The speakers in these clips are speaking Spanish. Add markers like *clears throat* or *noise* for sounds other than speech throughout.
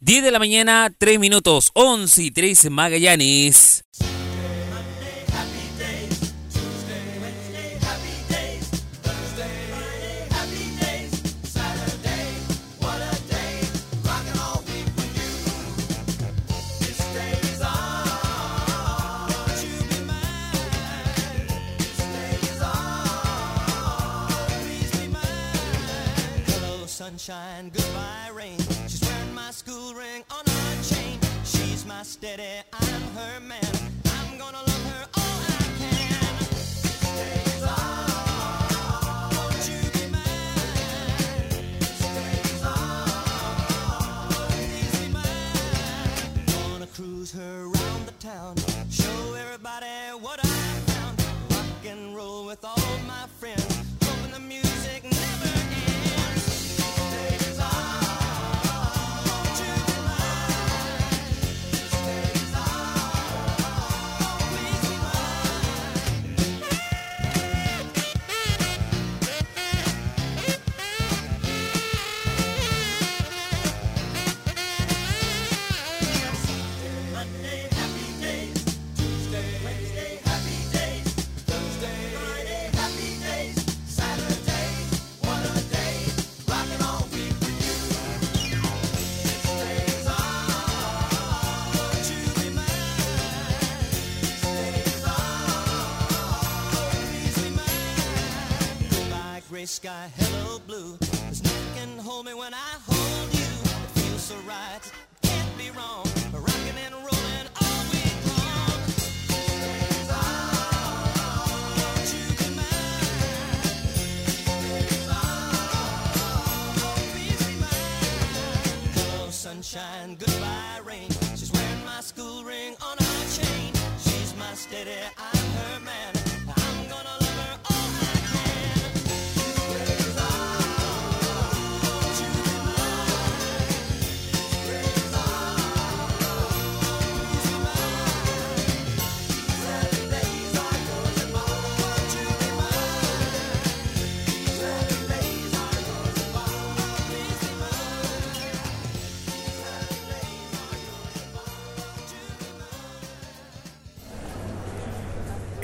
10 de la mañana, 3 minutos, 11 y 3 Magallanes. sunshine, goodbye my steady, I'm her man. I'm gonna love her all I can. Days on, cruise her around the town, sky, hello blue. There's nothing can hold me when I hold you. It feels so right, can't be wrong. Rockin' and rollin' all week long. Won't you be mine? Hello, sunshine, goodbye, rain. She's wearing my school ring on her chain. She's my steady, I'm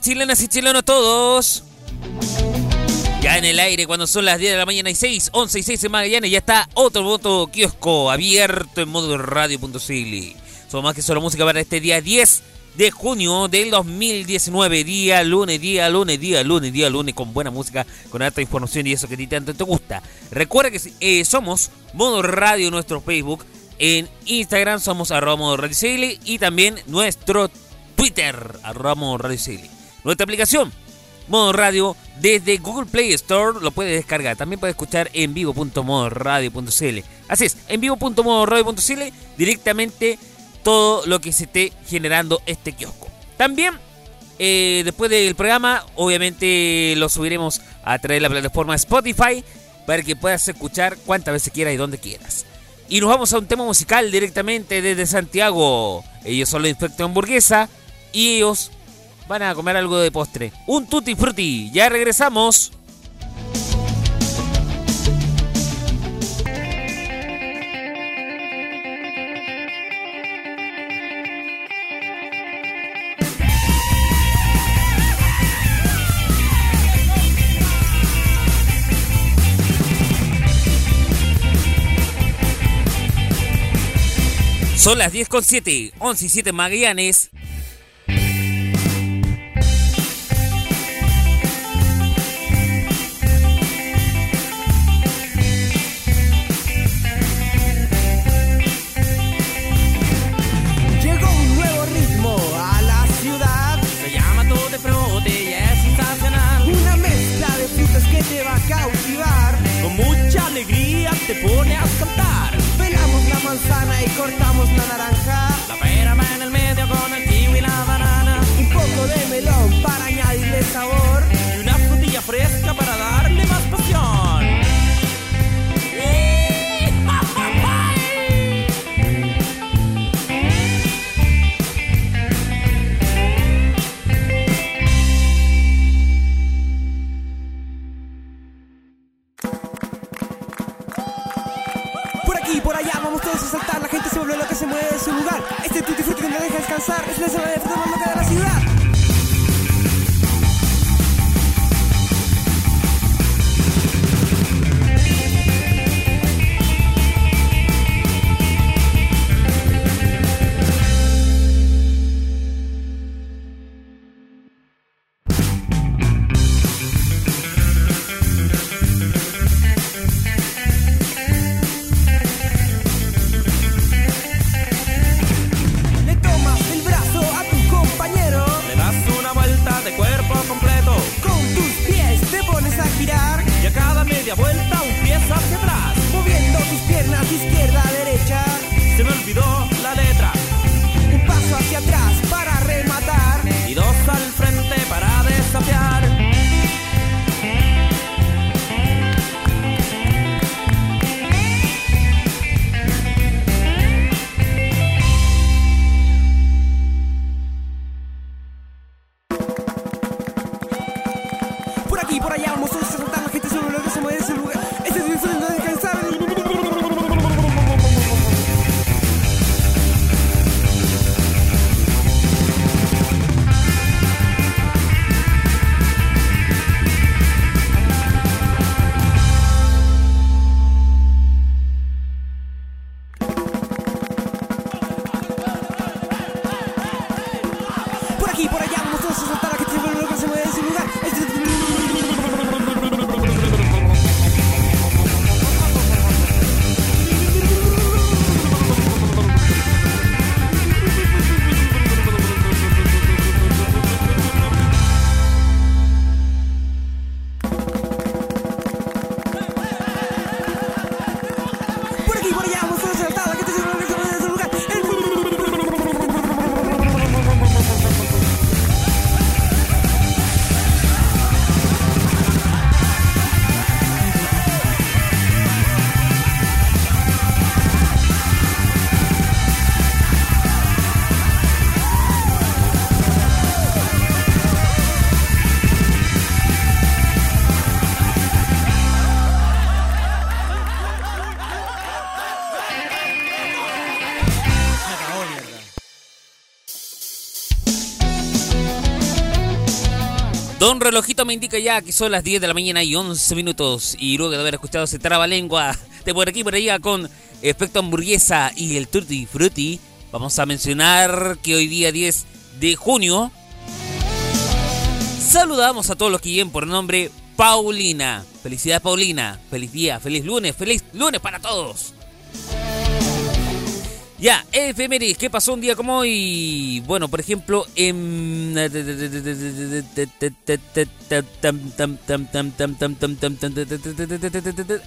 Chilenas y chilenos todos. Ya en el aire, cuando son las 10 de la mañana y 6, 11 y 6 en Magallanes, ya está otro voto kiosco abierto en modo radio.cl. Somos más que solo música para este día 10 de junio del 2019. Día lunes, día lunes, día lunes, día lunes, con buena música, con alta información y eso que a ti tanto te gusta. Recuerda que eh, somos Modo Radio nuestro Facebook. En Instagram somos arroba modo radio y también nuestro Twitter, arroba radio CL. Nuestra aplicación, modo radio, desde Google Play Store lo puedes descargar. También puedes escuchar en vivo.modoradio.cl. Así es, en vivo.modoradio.cl directamente todo lo que se esté generando este kiosco. También, eh, después del programa, obviamente lo subiremos a través de la plataforma Spotify para que puedas escuchar cuantas veces quieras y donde quieras. Y nos vamos a un tema musical directamente desde Santiago. Ellos son los Infecto Hamburguesa y ellos van a comer algo de postre. Un tutti frutti. Ya regresamos. Son las 10 con 7, 11 y 7 Magallanes. Piernas izquierda derecha. Se me olvidó la letra. Un paso hacia atrás Relojito me indica ya que son las 10 de la mañana y 11 minutos. Y luego de haber escuchado ese trabalengua de por aquí por allá con Efecto Hamburguesa y el Tutti Frutti, vamos a mencionar que hoy día 10 de junio saludamos a todos los que lleven por nombre Paulina. Felicidades Paulina. Feliz día, feliz lunes, feliz lunes para todos. Ya, efemérides, ¿qué pasó un día como hoy? Bueno, por ejemplo, en...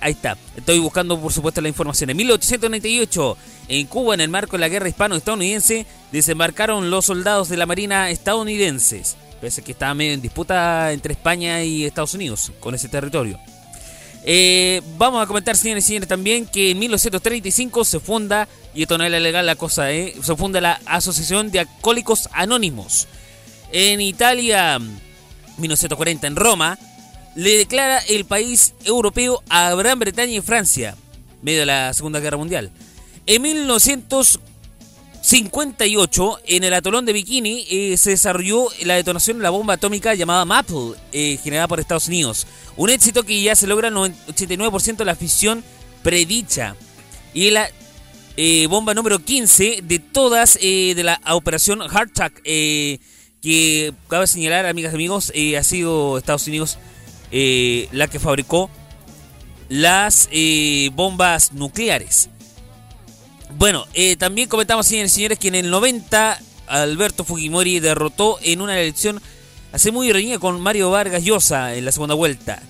Ahí está, estoy buscando por supuesto la información. En 1898, en Cuba, en el marco de la guerra hispano-estadounidense, desembarcaron los soldados de la Marina estadounidenses. Pese a que estaba medio en disputa entre España y Estados Unidos con ese territorio. Eh, vamos a comentar, señores y señores, también que en 1935 se funda, y esto no es legal la cosa, eh, se funda la Asociación de Alcohólicos Anónimos. En Italia, 1940 en Roma, le declara el país europeo a Gran Bretaña y Francia, medio de la Segunda Guerra Mundial. En 1958, en el atolón de Bikini, eh, se desarrolló la detonación de la bomba atómica llamada Maple, eh, generada por Estados Unidos. Un éxito que ya se logra en 89% de la fisión predicha. Y la eh, bomba número 15 de todas eh, de la operación Hardtack, que cabe señalar, amigas y amigos, ha sido Estados Unidos la que fabricó las bombas nucleares. Bueno, eh, también comentamos, señores y señores, que en el 90 Alberto Fujimori derrotó en una elección hace muy reñida con Mario Vargas Llosa en la segunda vuelta.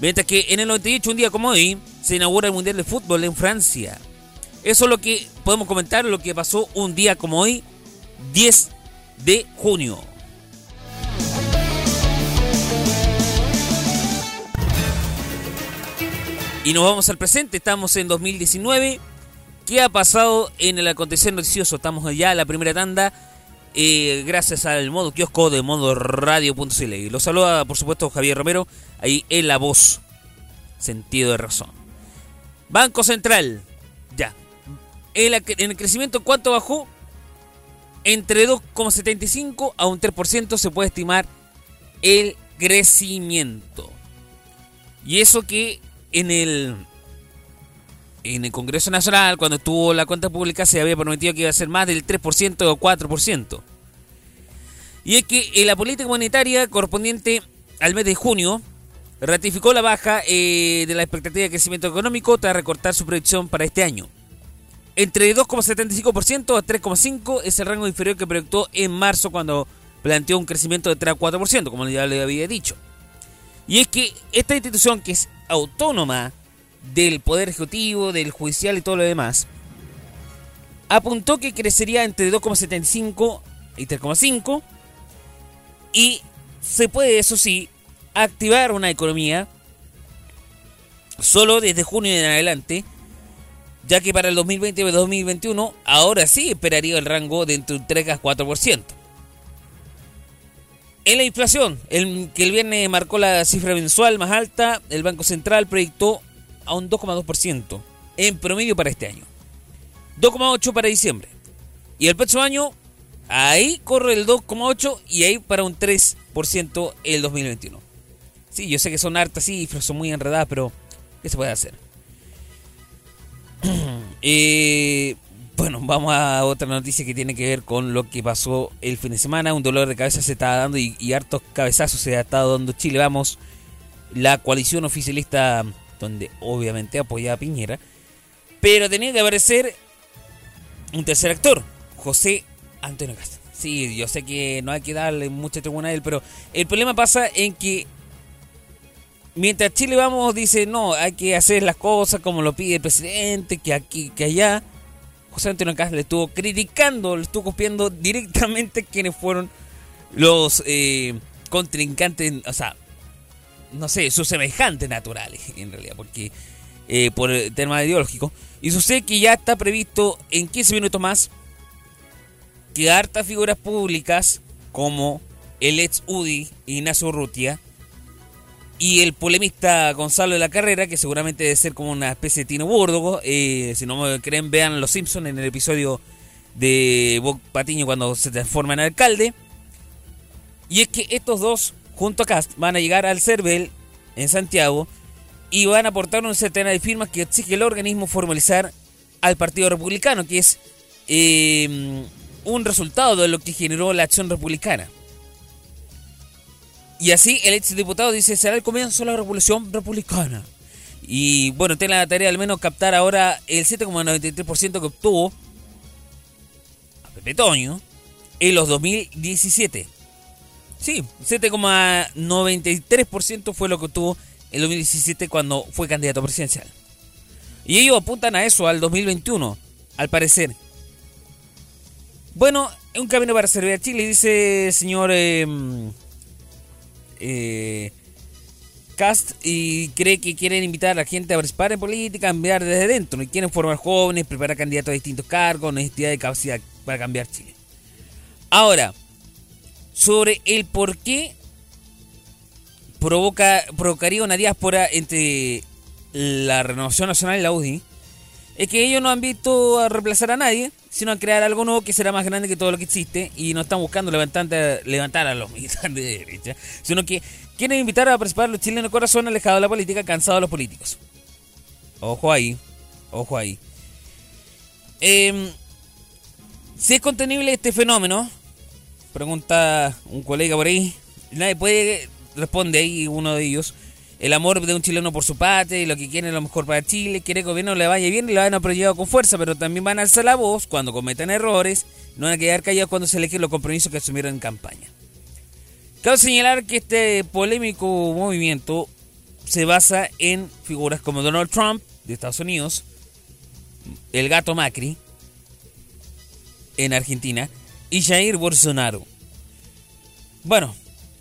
Mientras que en el 98, un día como hoy, se inaugura el Mundial de Fútbol en Francia. Eso es lo que podemos comentar, lo que pasó un día como hoy, 10 de junio. Y nos vamos al presente, estamos en 2019. ¿Qué ha pasado en el acontecer noticioso? Estamos ya en la primera tanda, eh, gracias al modo kiosco de modo radio.cl. Lo saluda, por supuesto, Javier Romero, ahí en la voz. Sentido de razón. Banco Central, ya. En el crecimiento, ¿cuánto bajó? Entre 2,75 a un 3% se puede estimar el crecimiento. Y eso que en el en el Congreso Nacional, cuando estuvo la cuenta pública, se había prometido que iba a ser más del 3% o 4%. Y es que en la política monetaria correspondiente al mes de junio ratificó la baja eh, de la expectativa de crecimiento económico tras recortar su predicción para este año. Entre 2,75% a 3,5% es el rango inferior que proyectó en marzo cuando planteó un crecimiento de 3 a 4%, como ya le había dicho. Y es que esta institución que es autónoma del Poder Ejecutivo, del Judicial y todo lo demás, apuntó que crecería entre 2,75 y 3,5 y se puede, eso sí, activar una economía solo desde junio en adelante, ya que para el 2020 y 2021 ahora sí esperaría el rango de entre un 3 a 4%. En la inflación, el que el viernes marcó la cifra mensual más alta, el Banco Central proyectó a un 2,2% en promedio para este año. 2,8% para diciembre. Y el próximo año, ahí corre el 2,8% y ahí para un 3% el 2021. Sí, yo sé que son hartas cifras, son muy enredadas, pero ¿qué se puede hacer? *clears throat* Eh, bueno, vamos a otra noticia que tiene que ver con lo que pasó el fin de semana. Un dolor de cabeza se estaba dando y, y hartos cabezazos se ha estado dando Chile. Vamos, la coalición oficialista, donde obviamente apoyaba a Piñera, pero tenía que aparecer un tercer actor, José Antonio Castro. Sí, yo sé que no hay que darle mucha tribuna a él, pero el problema pasa en que mientras Chile vamos dice no, hay que hacer las cosas como lo pide el presidente, que aquí, que allá. José Antonio Castro le estuvo criticando, le estuvo copiando directamente *laughs* quienes fueron los eh, contrincantes, o sea, no sé, sus semejantes naturales, *laughs* en realidad, porque eh, por el tema ideológico. Y sucede que ya está previsto en 15 minutos más que hartas figuras públicas como el ex UDI Ignacio Urrutia y el polemista Gonzalo de la Carrera, que seguramente debe ser como una especie de Tino Burgo. eh, si no me creen, vean Los Simpsons en el episodio de Bob Patiño cuando se transforma en alcalde. Y es que estos dos, junto a Cast, van a llegar al CERVEL en Santiago y van a aportar una centena de firmas que exige el organismo formalizar al Partido Republicano, que es eh, un resultado de lo que generó la acción republicana. Y así el ex diputado dice, será el comienzo de la revolución republicana. Y bueno, tiene la tarea al menos captar ahora el 7,93% que obtuvo a Pepe Toño en los 2017. Sí, 7,93% fue lo que obtuvo en 2017 cuando fue candidato presidencial. Y ellos apuntan a eso, al 2021, al parecer. Bueno, es un camino para servir a Chile, dice el señor eh, eh, Cast, y cree que quieren invitar a la gente a participar en política, cambiar desde dentro, y quieren formar jóvenes, preparar candidatos a distintos cargos, necesidad de capacidad para cambiar Chile. Ahora, sobre el por qué provoca, provocaría una diáspora entre la Renovación Nacional y la UDI, es que ellos no han visto a reemplazar a nadie, sino a crear algo nuevo que será más grande que todo lo que existe y no están buscando levantar, levantar a los *laughs* militares de derecha, sino que quieren invitar a participar a los chilenos corazón alejados de la política, cansados de los políticos. Ojo ahí, ojo ahí. Em, si es contenible este fenómeno, pregunta un colega por ahí, nadie puede, responde ahí uno de ellos. El amor de un chileno por su patria y lo que quiere lo mejor para Chile, quiere que el gobierno le vaya bien y lo van a apoyar con fuerza, pero también van a alzar la voz cuando cometan errores, no van a quedar callados cuando se eligen los compromisos que asumieron en campaña. Cabe señalar que este polémico movimiento se basa en figuras como Donald Trump, de Estados Unidos, el gato Macri en Argentina y Jair Bolsonaro. Bueno,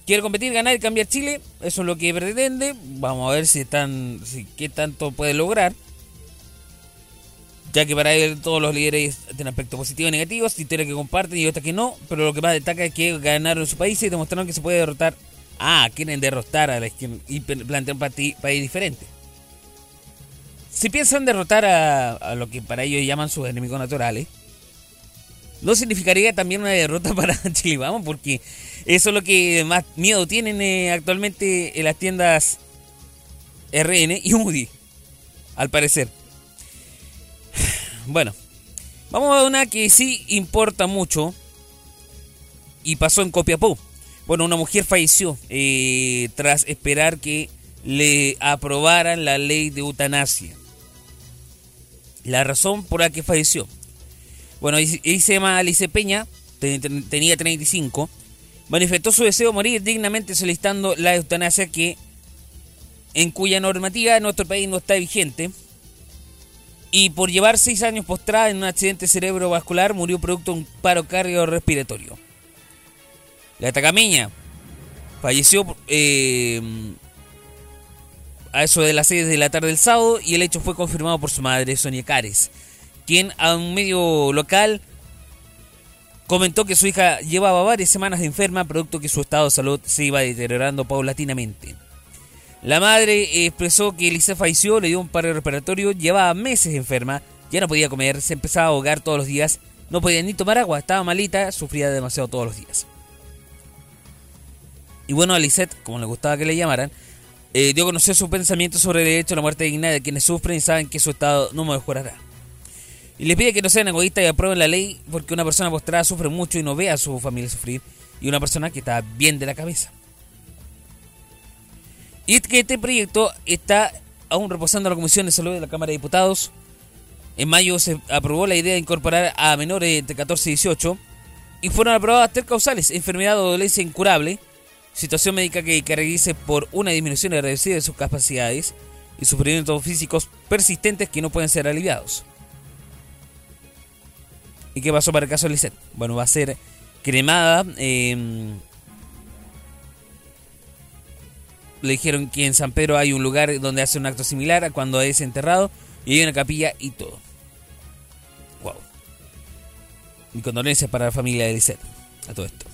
quiere competir, ganar y cambiar Chile, eso es lo que pretende. Vamos a ver si están, si, qué tanto puede lograr. Ya que para él todos los líderes tienen aspectos positivos y negativos, historias que comparten y otras que no, pero lo que más destaca es que ganaron su país y demostraron que se puede derrotar. Ah, quieren derrotar a la izquierda y plantear un país diferente. Si piensan derrotar a, a lo que para ellos llaman sus enemigos naturales, no significaría también una derrota para *laughs* Chile Vamos, porque eso es lo que más miedo tienen eh, actualmente en las tiendas RN y UDI, al parecer. *sighs* Bueno, vamos a una que sí importa mucho y pasó en Copiapó. Bueno, una mujer falleció eh, tras esperar que le aprobaran la ley de eutanasia. La razón por la que falleció. Bueno, se llama Alice Peña, tenía 35. Manifestó su deseo de morir dignamente solicitando la eutanasia que en cuya normativa nuestro país no está vigente y por llevar seis años postrada en un accidente cerebrovascular murió producto de un paro cardiorrespiratorio. La tacameña falleció eh, a eso de las 6 de la tarde del sábado y el hecho fue confirmado por su madre, Sonia Cares, quien a un medio local comentó que su hija llevaba varias semanas de enferma, producto que su estado de salud se iba deteriorando paulatinamente. La madre expresó que Elisa falleció, le dio un paro respiratorio, llevaba meses enferma, ya no podía comer, se empezaba a ahogar todos los días, no podía ni tomar agua, estaba malita, sufría demasiado todos los días. Y bueno, a como le gustaba que le llamaran, eh, dio a conocer su pensamiento sobre el derecho a la muerte digna de quienes sufren y saben que su estado no mejorará. Y les pide que no sean egoístas y aprueben la ley porque una persona postrada sufre mucho y no ve a su familia sufrir, y una persona que está bien de la cabeza. Y es que este proyecto está aún reposando en la Comisión de Salud de la Cámara de Diputados. En mayo se aprobó la idea de incorporar a menores entre 14 y 18 y fueron aprobadas tres causales, enfermedad o dolencia incurable, situación médica que caracterice por una disminución irreversible de sus capacidades y sufrimientos físicos persistentes que no pueden ser aliviados. ¿Y qué pasó para el caso de Lisette? Bueno, va a ser cremada. eh, le dijeron que en San Pedro hay un lugar donde hace un acto similar a cuando es enterrado y hay una capilla y todo. Wow. Mi condolencias para la familia de Lisette a todo esto.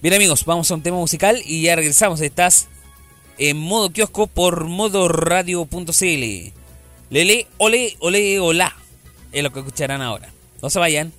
Bien amigos, vamos a un tema musical y ya regresamos. Estás en modo kiosco por modoradio.cl. Lele, ole, ole, hola. Es lo que escucharán ahora. No se vayan.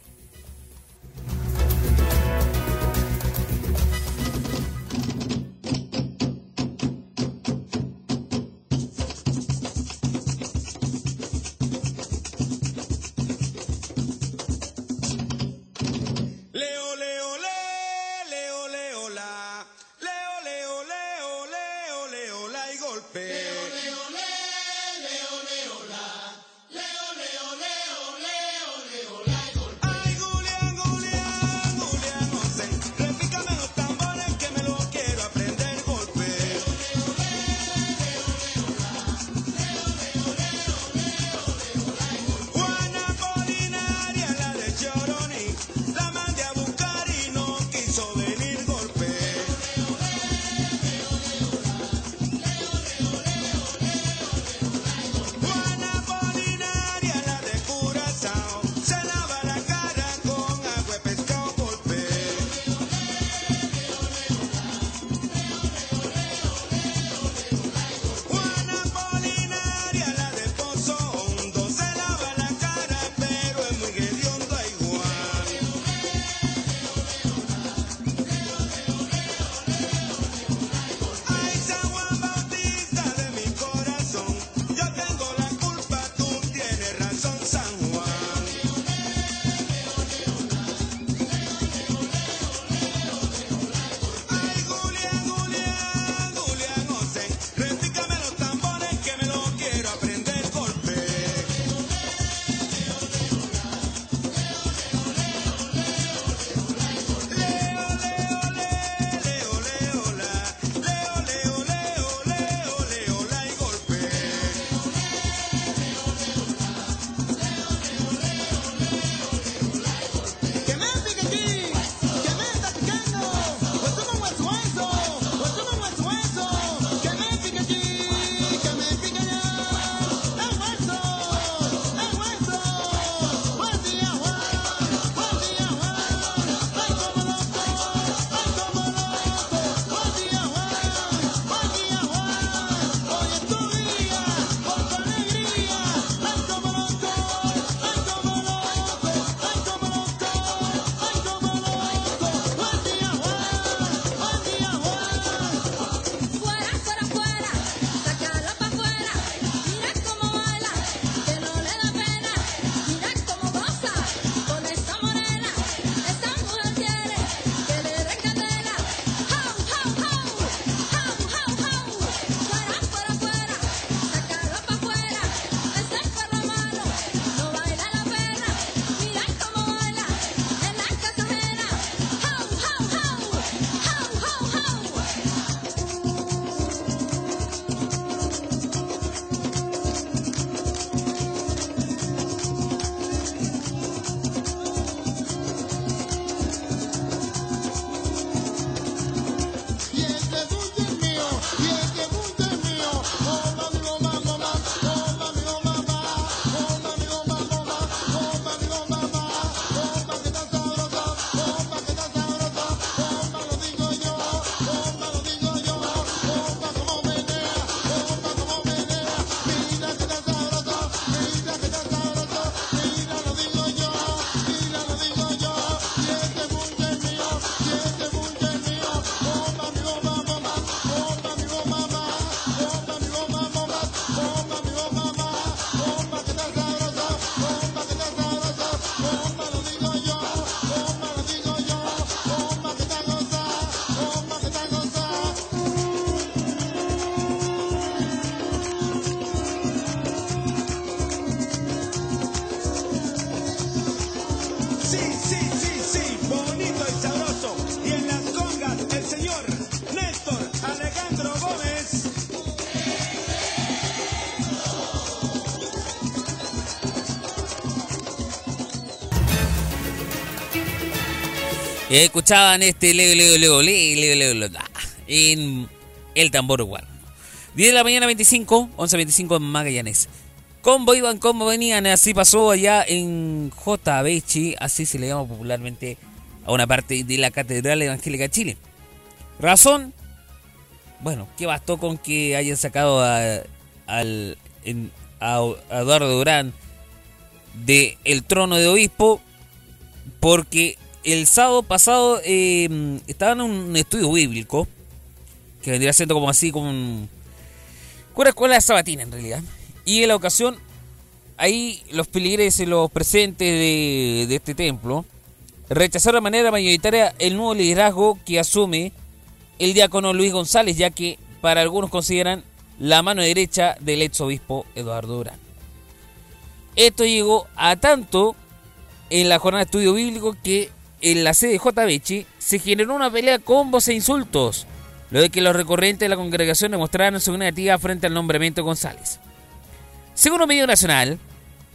Eh, escuchaban este Leo, Leo, ah, en el tambor igual. 10 de la mañana 25, 11.25 en Magallanes. Combo iban, combo venían, así pasó allá en J. Bechi, así se le llama popularmente a una parte de la Catedral Evangélica de Chile. Razón, bueno, que bastó con que hayan sacado a, al, en- a Eduardo Durán de el trono de obispo porque el sábado pasado eh, estaba en un estudio bíblico que vendría siendo como así como un, escuela sabatina en realidad. Y en la ocasión ahí los feligreses los presentes de, de este templo rechazaron de manera mayoritaria el nuevo liderazgo que asume el diácono Luis González ya que para algunos consideran la mano derecha del ex obispo Eduardo Durán. Esto llegó a tanto en la jornada de estudio bíblico que en la sede de JBH se generó una pelea con voz e insultos, lo de que los recorrentes de la congregación demostraron su negativa frente al nombramiento de González. Según un medio nacional,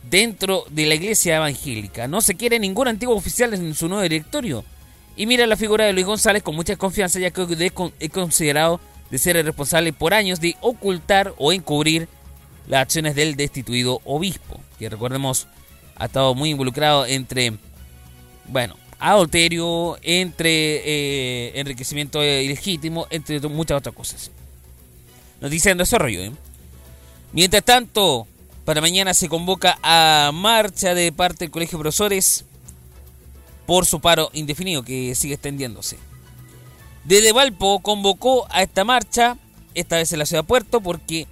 dentro de la iglesia evangélica no se quiere ningún antiguo oficial en su nuevo directorio. Y mira la figura de Luis González con mucha confianza ya que es considerado de ser el responsable por años de ocultar o encubrir las acciones del destituido obispo, que recordemos ha estado muy involucrado entre, bueno, adulterio, entre eh, enriquecimiento ilegítimo, entre muchas otras cosas. Noticia en desarrollo. ¿eh? Mientras tanto, para mañana se convoca a marcha de parte del Colegio de Profesores por su paro indefinido que sigue extendiéndose. Desde Valpo convocó a esta marcha, esta vez en la ciudad de Puerto, porque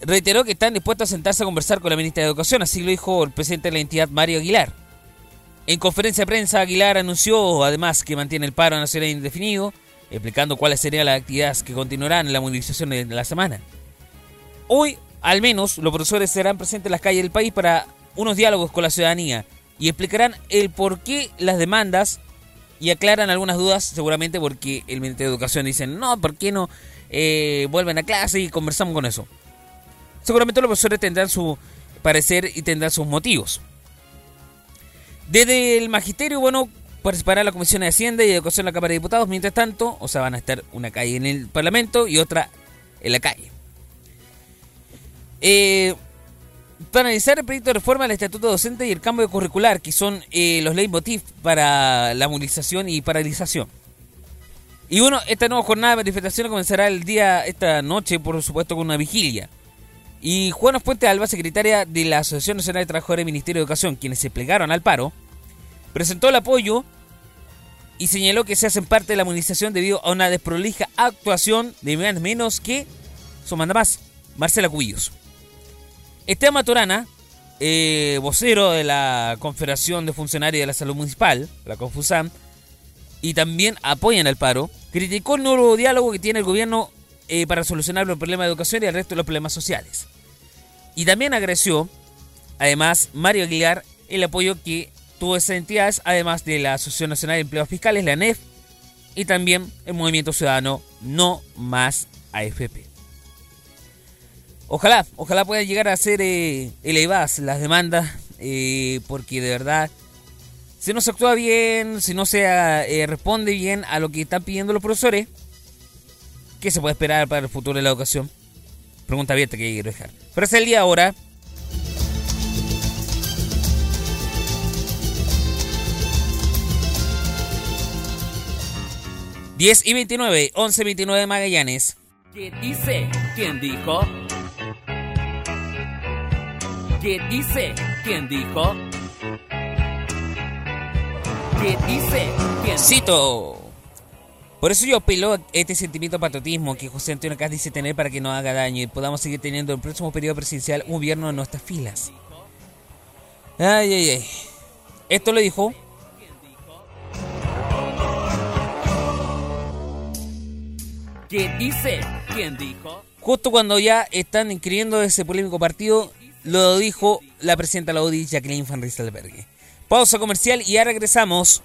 reiteró que están dispuestos a sentarse a conversar con la ministra de Educación, así lo dijo el presidente de la entidad, Mario Aguilar. En conferencia de prensa, Aguilar anunció además que mantiene el paro nacional indefinido, explicando cuáles serían las actividades que continuarán en la movilización de la semana. Hoy, al menos, los profesores serán presentes en las calles del país para unos diálogos con la ciudadanía y explicarán el por qué las demandas y aclaran algunas dudas, seguramente porque el Ministerio de Educación dice, no, ¿por qué no eh, vuelven a clase y conversamos con eso? Seguramente los profesores tendrán su parecer y tendrán sus motivos. Desde el magisterio, bueno, participará la Comisión de Hacienda y Educación de la Cámara de Diputados. Mientras tanto, o sea, van a estar una calle en el Parlamento y otra en la calle. Eh, para analizar el proyecto de reforma del Estatuto Docente y el cambio curricular, que son eh, los leitmotiv para la movilización y paralización. Y bueno, esta nueva jornada de manifestación comenzará el día, esta noche, por supuesto, con una vigilia. Y Juana Fuente Alba, secretaria de la Asociación Nacional de Trabajadores del Ministerio de Educación, quienes se plegaron al paro, presentó el apoyo y señaló que se hacen parte de la movilización debido a una desprolija actuación de más menos que su mandamás, Marcela Cubillos. Esteban Maturana, eh, vocero de la Confederación de Funcionarios de la Salud Municipal, la Confusam, y también apoyan al paro, criticó el nuevo diálogo que tiene el gobierno eh, para solucionar los problemas de educación y el resto de los problemas sociales. Y también agradeció, además, Mario Aguilar, el apoyo que tuvo esas entidades, además de la Asociación Nacional de Empleos Fiscales, la ANEF, y también el Movimiento Ciudadano No Más AFP. Ojalá, ojalá puedan llegar a ser eh, elevadas las demandas, eh, porque de verdad, si no se actúa bien, si no se eh, responde bien a lo que están pidiendo los profesores, ¿qué se puede esperar para el futuro de la educación? Pregunta abierta que quiero dejar. Pero es el día ahora. ...10 y 29, 11 29 Magallanes. ¿Qué dice? ¿Quién dijo? ¿Qué dice? ¿Quién dijo? ¿Qué dice? ¿Quién Cito. Por eso yo apelo a este sentimiento de patriotismo que José Antonio Caz dice tener para que no haga daño y podamos seguir teniendo en el próximo periodo presidencial un gobierno en nuestras filas. Ay, ay, ay. Esto lo dijo ¿Qué dice? ¿Quién dijo? justo cuando ya están inscribiendo ese polémico partido, lo dijo la presidenta de la UDI, Jacqueline Van. Pausa comercial y ya regresamos.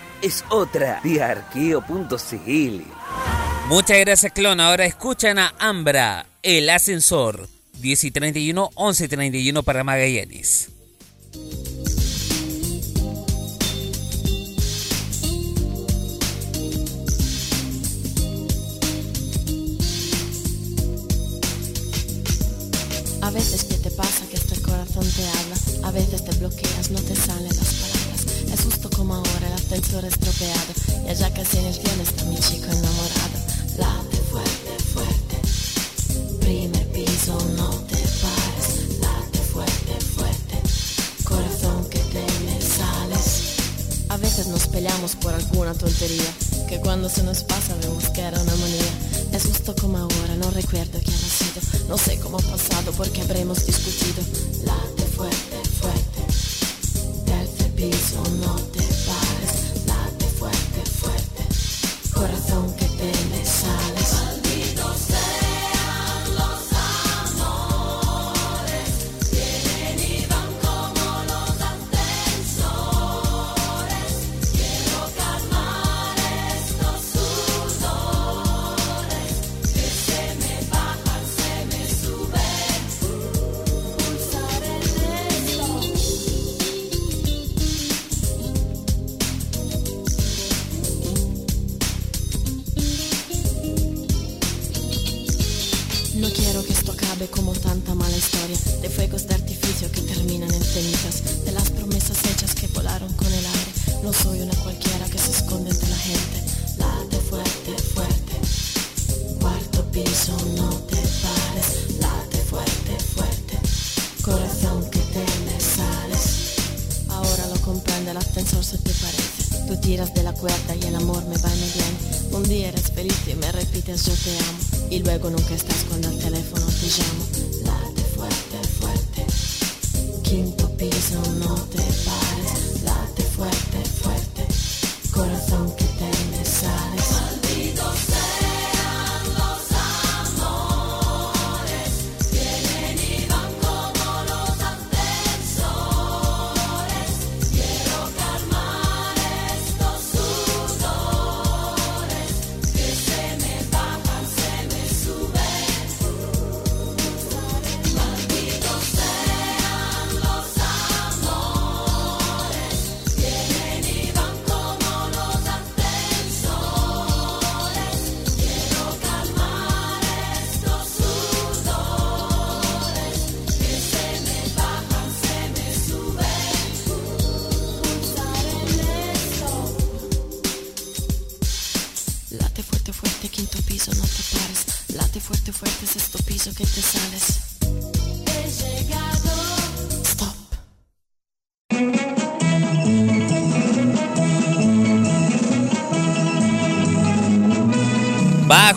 Es otra de arqueo.cl. Muchas gracias, Clon. Ahora escuchan a Ambra, el ascensor. 10 y 31, 11 y 31 para Magallanes. A veces que te pasa que hasta el corazón te habla, a veces te bloqueas, no te. Es justo como ahora el ascensor estropeado, y allá casi en el cielo está mi chico enamorado. Late fuerte, fuerte, primer piso, no te pares. Late fuerte, fuerte, corazón que te me sales. A veces nos peleamos por alguna tontería, que cuando se nos pasa vemos que era una manía. Es justo como ahora, no recuerdo quién ha sido, no sé cómo ha pasado porque habremos discutido. Late fuerte, fuerte, tercer piso, no te corazón que te me sales.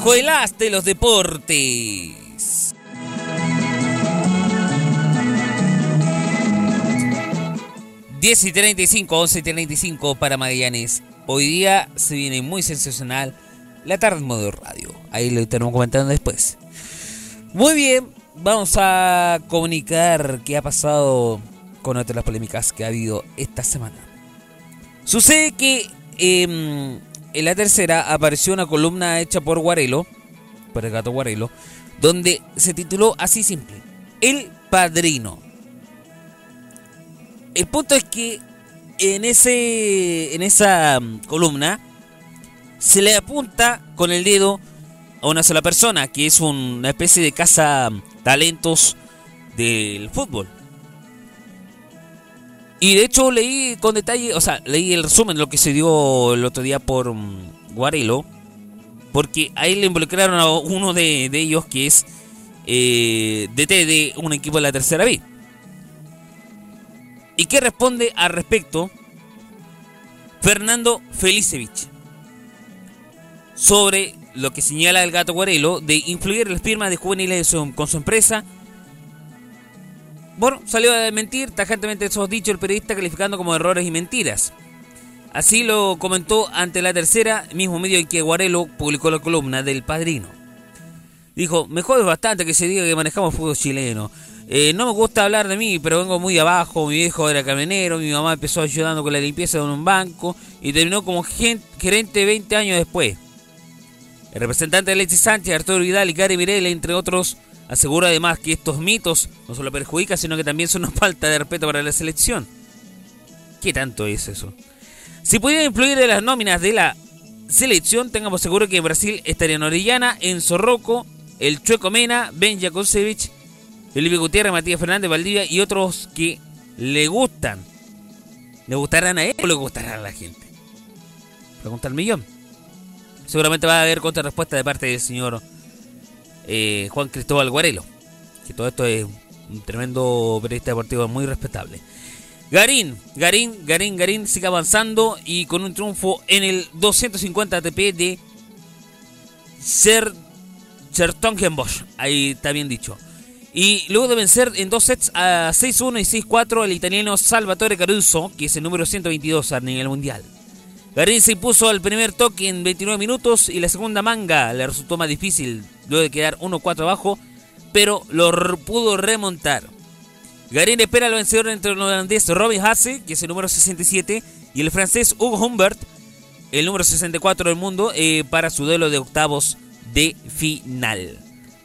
Bajo de los deportes. Diez y 35, 11 y 35 para Magallanes. Hoy día se viene muy sensacional la tarde en modo radio. Ahí lo estaremos comentando después. Muy bien, vamos a comunicar qué ha pasado con otra de las polémicas que ha habido esta semana. Sucede que em, en la tercera apareció una columna hecha por Guarelo, por el gato Guarelo, donde se tituló así simple, El Padrino. El punto es que en, ese, en esa mm, columna se le apunta con el dedo a una sola persona, que es una especie de casa talentos del fútbol. Y de hecho leí con detalle, o sea, leí el resumen de lo que se dio el otro día por mm, Guarelo, porque ahí le involucraron a uno de, ellos que es eh, DT de un equipo de la tercera B. ¿Y qué responde al respecto Fernando Felicevich? Sobre lo que señala el gato Guarelo de influir en las firmas de juveniles con su empresa. Bueno, salió a desmentir tajantemente esos dichos el periodista calificando como errores y mentiras. Así lo comentó ante la tercera, mismo medio en que Guarelo publicó la columna del padrino. Dijo, me jode bastante que se diga que manejamos fútbol chileno. Eh, no me gusta hablar de mí, pero vengo muy abajo. Mi viejo era camionero, mi mamá empezó ayudando con la limpieza de un banco y terminó como gerente 20 años después. El representante de Alexis Sánchez, Arturo Vidal y Gary Mirel, entre otros, asegura además que estos mitos no solo perjudican, sino que también son una falta de respeto para la selección. ¿Qué tanto es eso? Si pudiera influir en las nóminas de la selección, tengamos seguro que en Brasil estarían Orellana, Enzo Rocco, el Chueco Mena, Ben Jakosevic, Felipe Gutiérrez, Matías Fernández, Valdivia y otros que le gustan. ¿Le gustarán a él o le gustarán a la gente? Pregunta al millón. Seguramente va a haber contrarrespuesta de parte del señor eh, Juan Cristóbal Guarelo. Que todo esto es un tremendo periodista deportivo muy respetable. Garín, Garín, Garín, Garín sigue avanzando y con un triunfo en el 250 ATP de Ser Sertongenbosch. Ahí está bien dicho. Y luego de vencer en dos sets a 6-1 y 6-4 el italiano Salvatore Caruso, que es el número 122 a nivel mundial. Garín se impuso al primer toque en 29 minutos y la segunda manga le resultó más difícil, luego de quedar 1-4 abajo, pero lo pudo remontar. Garín espera al vencedor entre el holandés Robin Hasse, que es el número 67, y el francés Hugo Humbert, el número 64 del mundo, eh, para su duelo de octavos de final.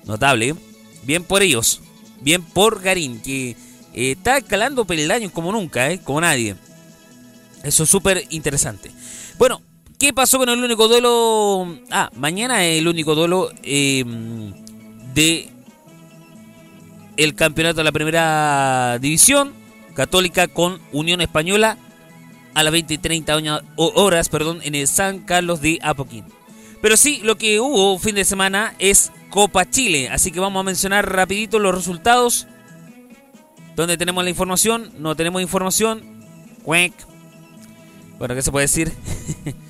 Notable, ¿eh? bien por ellos, bien por Garín, que eh, está escalando peldaños como nunca, como nadie. Eso es súper interesante. Bueno, ¿qué pasó con el único duelo? Ah, mañana es el único duelo eh, de el campeonato de la primera división católica con Unión Española a las 20 y 30 oña- o- horas perdón, en el San Carlos de Apoquín. Pero sí, lo que hubo fin de semana es Copa Chile, así que vamos a mencionar rapidito los resultados. ¿Dónde tenemos la información? No tenemos información. Bueno, ¿qué se puede decir? *laughs*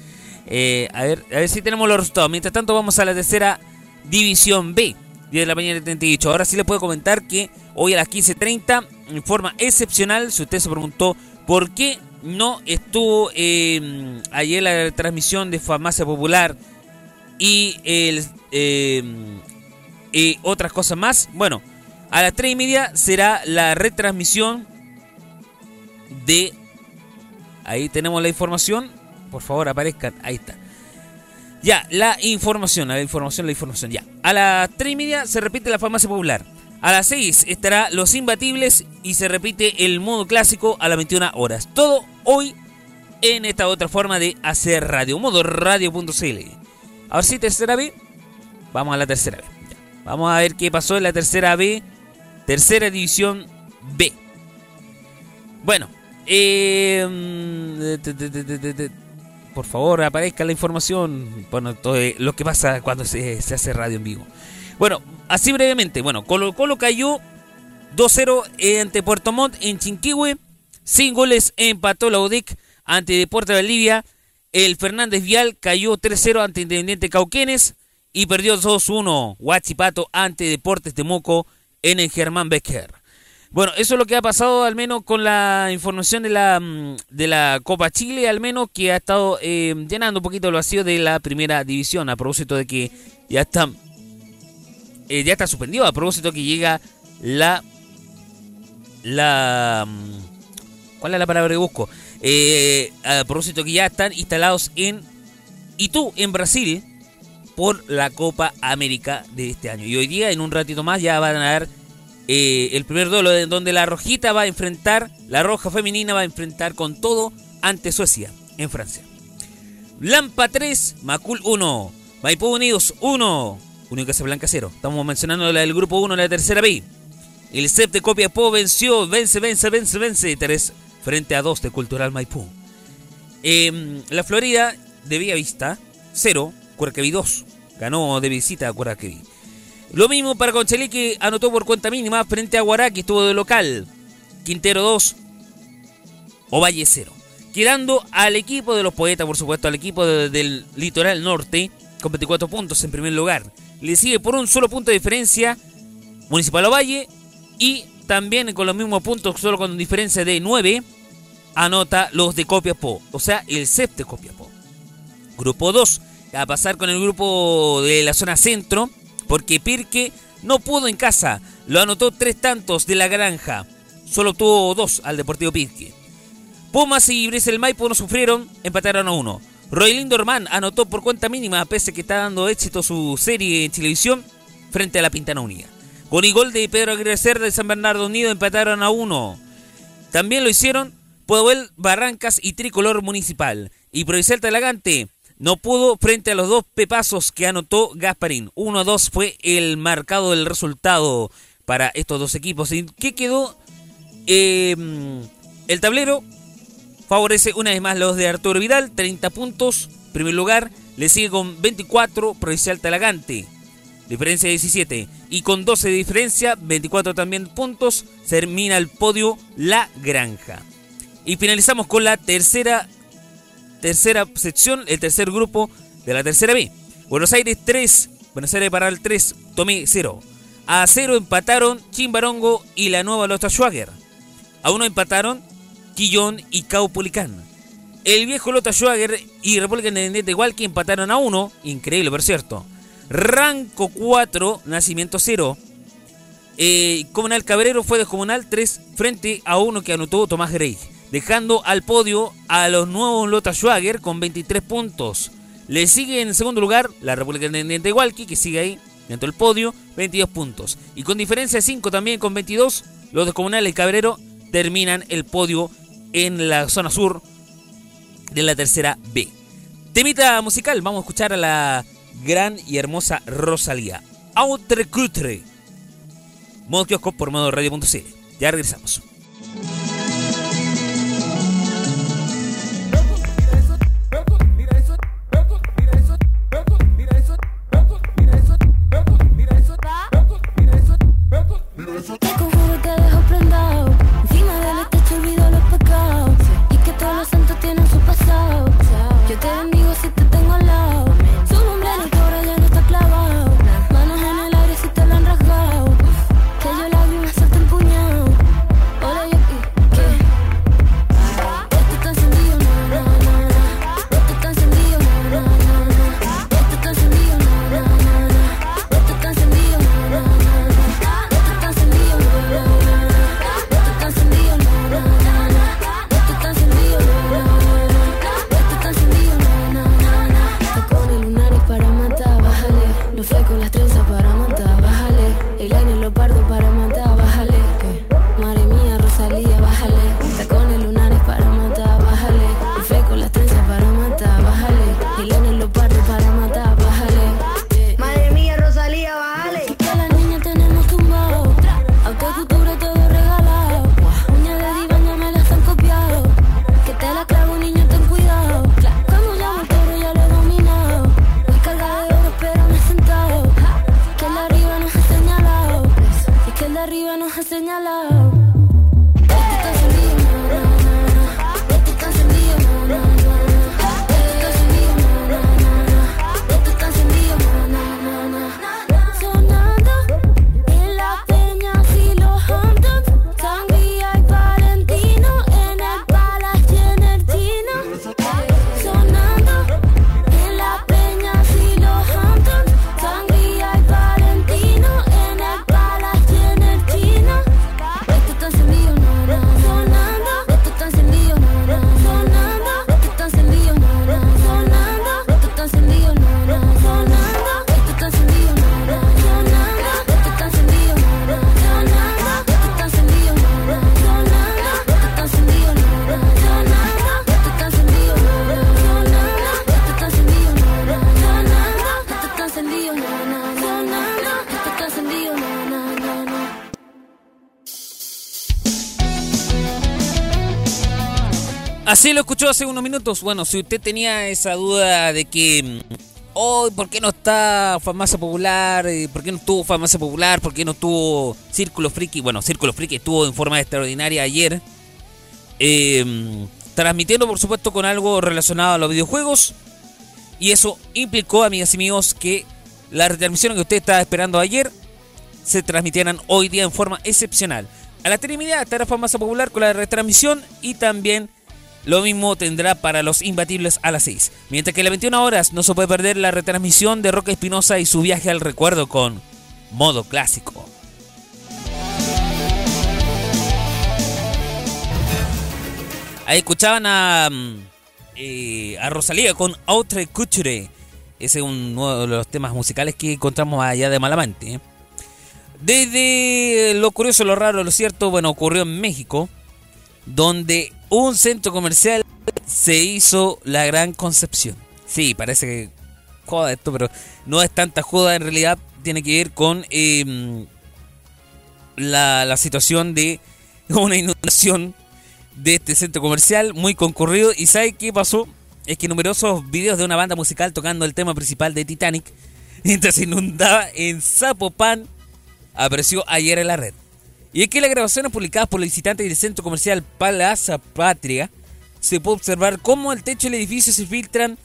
Eh, a, ver, a ver si tenemos los resultados. Mientras tanto, vamos a la tercera división B. 10 de la mañana y 38. Ahora sí les puedo comentar que hoy a las 15.30, en forma excepcional, si usted se preguntó por qué no estuvo eh, ayer la transmisión de Farmacia Popular y el, eh, otras cosas más. Bueno, a las 3 y media será la retransmisión de... Ahí tenemos la información. Por favor, aparezcan. Ahí está. Ya, la información, la información, la información, ya. A las 3 y media se repite la farmacia popular. A las 6 estará Los Imbatibles y se repite el modo clásico a las 21 horas. Todo hoy en esta otra forma de hacer radio, modo radio.cl. Ahora sí, tercera B. Vamos a la tercera B. Vamos a ver qué pasó en la tercera B, tercera división B. Bueno, eh, por favor aparezca la información. Bueno, todo eh, lo que pasa cuando se, se hace radio en vivo. Bueno, así brevemente. Bueno, Colo Colo cayó 2-0 ante Puerto Montt en Chinquihue. Sin goles empató la UDIC ante Deportes de Bolivia. El Fernández Vial cayó 3-0 ante Independiente Cauquenes. Y perdió 2-1 Huachipato ante Deportes de Moco en el Germán Becker. Bueno, eso es lo que ha pasado al menos con la información de la, mm, de la Copa Chile, al menos que ha estado eh, llenando un poquito el vacío de la primera división, a propósito de que ya está, eh, ya está suspendido, a propósito que llega la... la mm, ¿Cuál es la palabra que busco? Eh, a propósito que ya están instalados en Itu, en Brasil, por la Copa América de este año. Y hoy día, en un ratito más, ya van a dar eh, el primer duelo en donde la rojita va a enfrentar, la roja femenina va a enfrentar con todo ante Suecia en Francia. Lampa 3, Macul 1, Maipú Unidos 1, Unión Casablanca 0. Estamos mencionando la del grupo 1 de la tercera B. El CEP de Copiapó venció, vence, vence, vence, vence 3 frente a 2 de Cultural Maipú. Em, la Florida de Vista 0, Cuercaví 2. Ganó de visita a Cuercaví. Lo mismo para Conchalí que anotó por cuenta mínima frente a Guaraque, estuvo de local. Quintero 2, Ovalle 0. Quedando al equipo de los poetas, por supuesto, al equipo de- del litoral norte, con 24 puntos en primer lugar. Le sigue por un solo punto de diferencia Municipal Ovalle y también con los mismos puntos, solo con diferencia de 9, anota los de Copiapó, o sea, el CEP de Copiapó. Grupo 2, a pasar con el grupo de la zona centro, porque Pirque no pudo en casa, lo anotó tres tantos de la granja, solo obtuvo dos al Deportivo Pirque. Pumas y Bresel Maipo no sufrieron, empataron a uno. Roylindo Dormán anotó por cuenta mínima, pese que está dando éxito su serie en televisión, frente a la Pintana Unida. Con y gol de Pedro Aguirre Cerda de San Bernardo Unido empataron a uno. También lo hicieron Puebel, Barrancas y Tricolor Municipal. Y Provincial Talagante no pudo frente a los dos pepazos que anotó Gasparín. 1-2 fue el marcado del resultado para estos dos equipos. ¿Y qué quedó? Eh, el tablero favorece una vez más los de Arturo Vidal, 30 puntos. Primer lugar, le sigue con 24 Provincial Talagante. Diferencia de 17. Y con 12 de diferencia, 24 también puntos, termina el podio La Granja. Y finalizamos con la tercera, tercera sección, el tercer grupo de la tercera B. Buenos Aires 3, Buenos Aires para el 3, Tomé 0. A 0 empataron Chimbarongo y la nueva Lota Schwager. A 1 empataron Quillón y Caupolicán. El viejo Lota Schwager y República Independiente igual que empataron a 1, increíble por cierto. Ranco 4, Nacimiento 0. Eh, Comunal Cabrero fue de Comunal 3 frente a uno que anotó Tomás Grey, dejando al podio a los nuevos Lota Schwager con 23 puntos. Le sigue en segundo lugar la República Independiente Igualqui, que sigue ahí dentro del podio, 22 puntos. Y con diferencia de 5 también con 22, los de Comunal y Cabrero terminan el podio en la zona sur de la tercera B. Temita musical, vamos a escuchar a la gran y hermosa Rosalía. Autre Cutre. Modo kiosco por modo radio.cl. Ya regresamos. Así lo escuchó hace unos minutos. Bueno, si usted tenía esa duda de que. mm, Oh, ¿por qué no está Farmacia Popular? Eh, ¿Por qué no estuvo Farmacia Popular? ¿Por qué no estuvo Círculo Friki? Bueno, Círculo Friki estuvo en forma extraordinaria ayer. eh, transmitiendo, por supuesto, con algo relacionado a los videojuegos. Y eso implicó, amigas y amigos, que las retransmisiones que usted estaba esperando ayer se transmitieran hoy día en forma excepcional. A las 3 y media estará Farmacia Popular con la retransmisión y también lo mismo tendrá para los imbatibles a las 6. Mientras que a las 21 horas no se puede perder la retransmisión de Roque Espinosa y su viaje al recuerdo con modo clásico. Ahí escuchaban a, mm, eh, a Rosalía con Autre Couture. Ese es uno de los temas musicales que encontramos allá de Malamante. ¿eh? Desde lo curioso, lo raro, lo cierto, bueno, ocurrió en México, donde un centro comercial se hizo la gran concepción. Sí, parece que joda esto, pero no es tanta joda, en realidad tiene que ver con eh, la, situación de *laughs* una inundación de este centro comercial muy concurrido. ¿Y sabe qué pasó? Es que numerosos videos de una banda musical tocando el tema principal de Titanic, *laughs* mientras inundaba en Zapopan, apareció ayer en la red. Y es que las grabaciones publicadas por los visitantes del centro comercial Plaza Patria se puede observar cómo el techo del edificio se filtran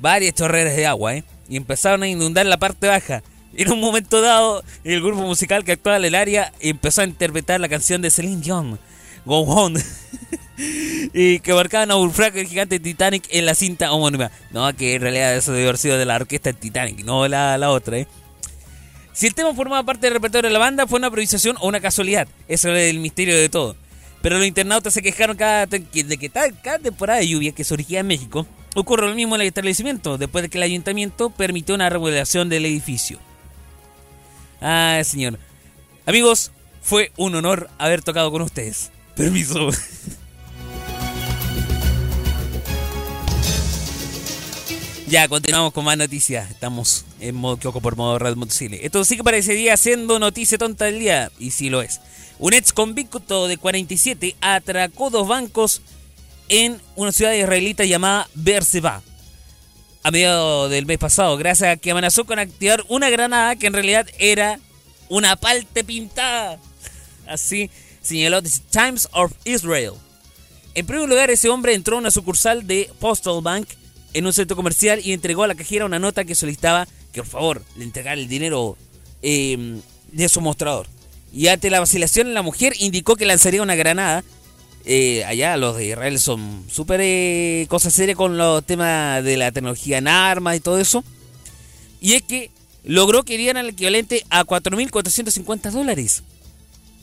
varias chorreras de agua, ¿eh? Y empezaron a inundar la parte baja. En un momento dado, el grupo musical que actuaba en el área empezó a interpretar la canción de Celine Dion, Go On, *laughs* y que marcaban a un fraco gigante Titanic en la cinta homónima. No, que en realidad eso debe haber de la orquesta Titanic, no la, la otra, ¿eh? Si el tema formaba parte del repertorio de la banda, fue una improvisación o una casualidad. Eso es el misterio de todo. Pero los internautas se quejaron cada de que tal- cada temporada de lluvia que surgía en México ocurre lo mismo en el establecimiento, después de que el ayuntamiento permitió una remodelación del edificio. Ah, señor. Amigos, fue un honor haber tocado con ustedes. Permiso. *laughs* Ya, continuamos con más noticias. Estamos en modo Kyoko por modo Red Motocicleta. Esto sí que parecería siendo noticia tonta del día, y sí lo es. Un ex convicto de 47 atracó dos bancos en una ciudad israelita llamada Beersheba a mediados del mes pasado, gracias a que amenazó con activar una granada que en realidad era una palte pintada. Así señaló Times of Israel. En primer lugar, ese hombre entró a una sucursal de Postal Bank en un centro comercial y entregó a la cajera una nota que solicitaba que por favor le entregara el dinero eh, de su mostrador. Y ante la vacilación, la mujer indicó que lanzaría una granada. Eh, allá los de Israel son súper eh, cosas serias con los temas de la tecnología en armas y todo eso. Y es que logró que dieran el equivalente a 4.450 dólares.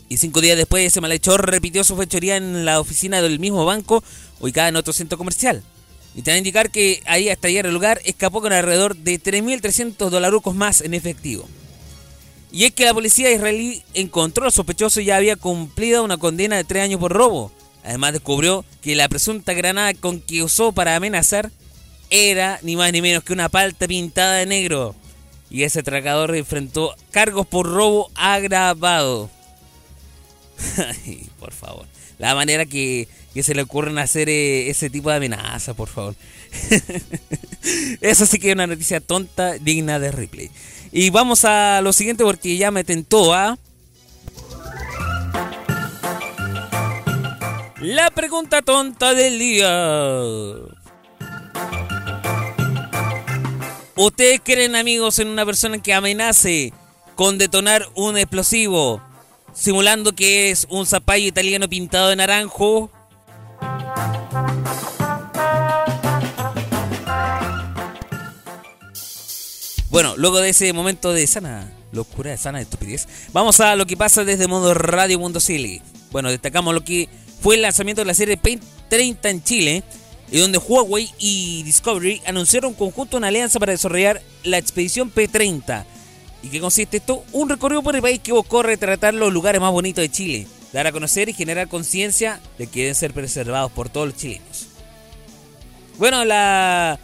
Y cinco días después ese malhechor repitió su fechoría en la oficina del mismo banco ubicada en otro centro comercial. Y te va a indicar que ahí hasta llegar al lugar escapó con alrededor de 3.300 dolarucos más en efectivo. Y es que la policía israelí encontró al sospechoso y ya había cumplido una condena de tres años por robo. Además descubrió que la presunta granada con que usó para amenazar era ni más ni menos que una palta pintada de negro. Y ese atracador enfrentó cargos por robo agravado. *laughs* Ay, por favor. La manera que, que se le ocurren hacer eh, ese tipo de amenaza, por favor. *laughs* Eso sí que es una noticia tonta, digna de replay. Y vamos a lo siguiente porque ya me tentó a... La pregunta tonta del día. ¿Ustedes creen, amigos, en una persona que amenace con detonar un explosivo, simulando que es un zapallo italiano pintado de naranjo? Bueno, luego de ese momento de sana locura, de sana estupidez, vamos a lo que pasa desde modo Radio Mundo Silly. Bueno, destacamos lo que fue el lanzamiento de la serie Paint 30 en Chile, y donde Huawei y Discovery anunciaron conjunto una alianza para desarrollar la expedición P30. ¿Y qué consiste esto? Un recorrido por el país que buscó retratar los lugares más bonitos de Chile, dar a conocer y generar conciencia de que deben ser preservados por todos los chilenos. Bueno, la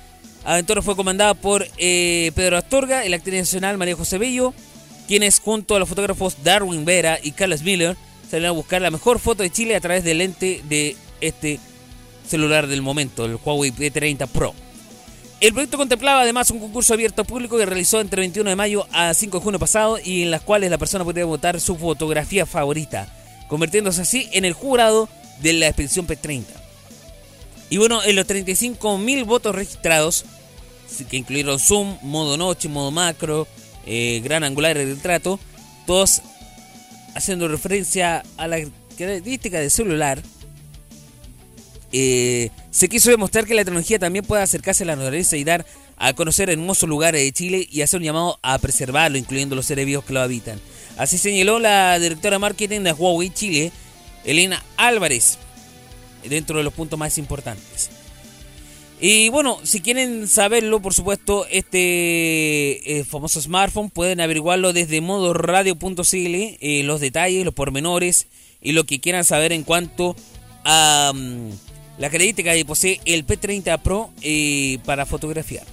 aventura fue comandada por eh, Pedro Astorga la actriz nacional María José Bello, quienes junto a los fotógrafos Darwin Vera y Carlos Miller salieron a buscar la mejor foto de Chile a través del lente de este celular del momento, el Huawei P30 Pro. El proyecto contemplaba además un concurso abierto al público que realizó entre 21 de mayo a 5 de junio pasado y en las cuales la persona podía votar su fotografía favorita, convirtiéndose así en el jurado de la expedición P30. Y bueno, en los 35.000 votos registrados, que incluyeron zoom, modo noche, modo macro, eh, gran angular y retrato, todos haciendo referencia a la característica del celular, eh, se quiso demostrar que la tecnología también puede acercarse a la naturaleza y dar a conocer hermosos lugares de Chile y hacer un llamado a preservarlo, incluyendo los seres vivos que lo habitan. Así señaló la directora marketing de Huawei Chile, Elena Álvarez, dentro de los puntos más importantes. Y bueno, si quieren saberlo, por supuesto, este eh, famoso smartphone pueden averiguarlo desde modoradio.cl, eh, los detalles, los pormenores y lo que quieran saber en cuanto a mm, la característica que posee el P30 Pro eh, para fotografiar.